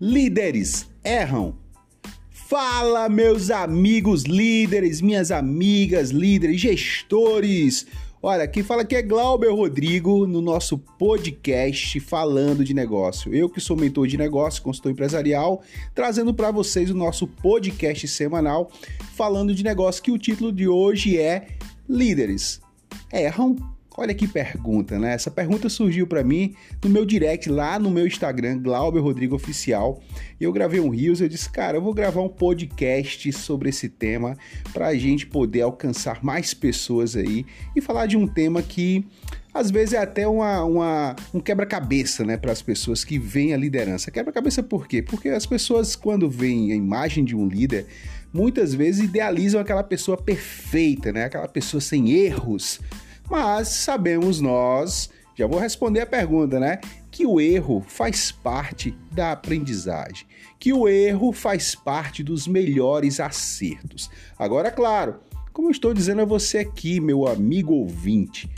Líderes erram. Fala, meus amigos líderes, minhas amigas líderes, gestores. Olha, quem fala aqui é Glauber Rodrigo no nosso podcast Falando de Negócio. Eu que sou mentor de negócio, consultor empresarial, trazendo para vocês o nosso podcast semanal falando de negócio, que o título de hoje é Líderes erram Olha que pergunta, né? Essa pergunta surgiu para mim no meu direct lá no meu Instagram, Glauber Rodrigo Oficial. Eu gravei um Rios, eu disse, cara, eu vou gravar um podcast sobre esse tema para a gente poder alcançar mais pessoas aí e falar de um tema que às vezes é até uma, uma um quebra-cabeça, né, para as pessoas que veem a liderança. Quebra-cabeça por quê? Porque as pessoas, quando veem a imagem de um líder, muitas vezes idealizam aquela pessoa perfeita, né, aquela pessoa sem erros mas sabemos nós, já vou responder a pergunta, né? Que o erro faz parte da aprendizagem, que o erro faz parte dos melhores acertos. Agora, claro, como eu estou dizendo a você aqui, meu amigo ouvinte,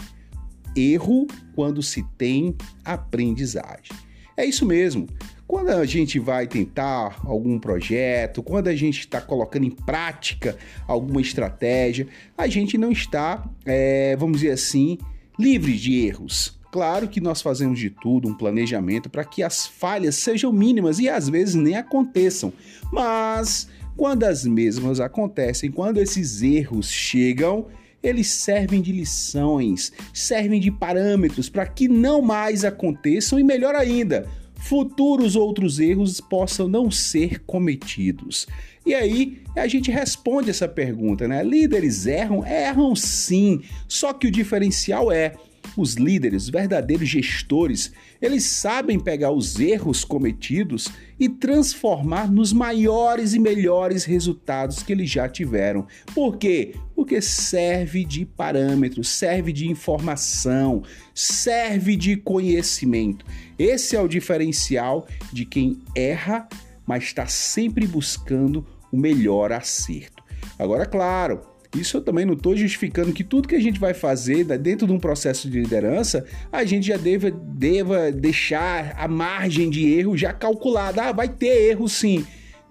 erro quando se tem aprendizagem. É isso mesmo. Quando a gente vai tentar algum projeto, quando a gente está colocando em prática alguma estratégia, a gente não está, é, vamos dizer assim, livre de erros. Claro que nós fazemos de tudo um planejamento para que as falhas sejam mínimas e às vezes nem aconteçam, mas quando as mesmas acontecem, quando esses erros chegam, eles servem de lições, servem de parâmetros para que não mais aconteçam e melhor ainda, futuros outros erros possam não ser cometidos. E aí a gente responde essa pergunta, né? Líderes erram? Erram sim. Só que o diferencial é os líderes, verdadeiros gestores, eles sabem pegar os erros cometidos e transformar nos maiores e melhores resultados que eles já tiveram. Por quê? Porque serve de parâmetro, serve de informação, serve de conhecimento. Esse é o diferencial de quem erra, mas está sempre buscando o melhor acerto. Agora, claro, isso eu também não estou justificando que tudo que a gente vai fazer dentro de um processo de liderança, a gente já deva, deva deixar a margem de erro já calculada. Ah, vai ter erro sim.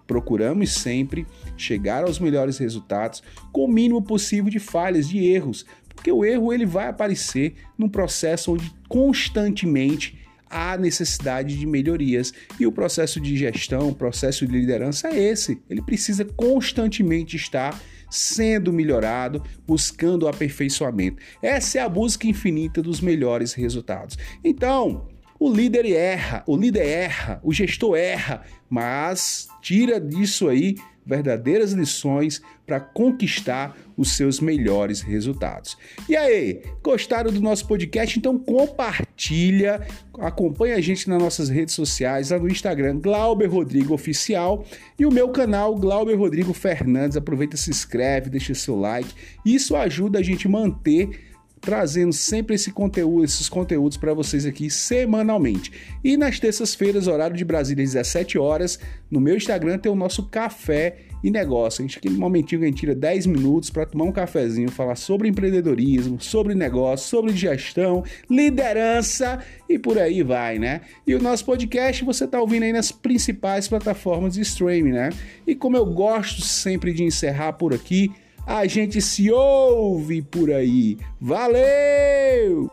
Procuramos sempre chegar aos melhores resultados com o mínimo possível de falhas, de erros, porque o erro ele vai aparecer num processo onde constantemente há necessidade de melhorias. E o processo de gestão, o processo de liderança é esse. Ele precisa constantemente estar sendo melhorado, buscando aperfeiçoamento. Essa é a busca infinita dos melhores resultados. Então, o líder erra, o líder erra, o gestor erra, mas tira disso aí verdadeiras lições para conquistar os seus melhores resultados. E aí, gostaram do nosso podcast? Então compartilha, acompanha a gente nas nossas redes sociais, lá no Instagram Glauber Rodrigo Oficial e o meu canal Glauber Rodrigo Fernandes. Aproveita, se inscreve, deixa seu like. Isso ajuda a gente manter trazendo sempre esse conteúdo, esses conteúdos para vocês aqui semanalmente. E nas terças-feiras, horário de Brasília, 17 horas, no meu Instagram tem o nosso café e negócio. A gente aquele momentinho que a gente tira 10 minutos para tomar um cafezinho, falar sobre empreendedorismo, sobre negócio, sobre gestão, liderança e por aí vai, né? E o nosso podcast você está ouvindo aí nas principais plataformas de streaming, né? E como eu gosto sempre de encerrar por aqui, a gente se ouve por aí. Valeu!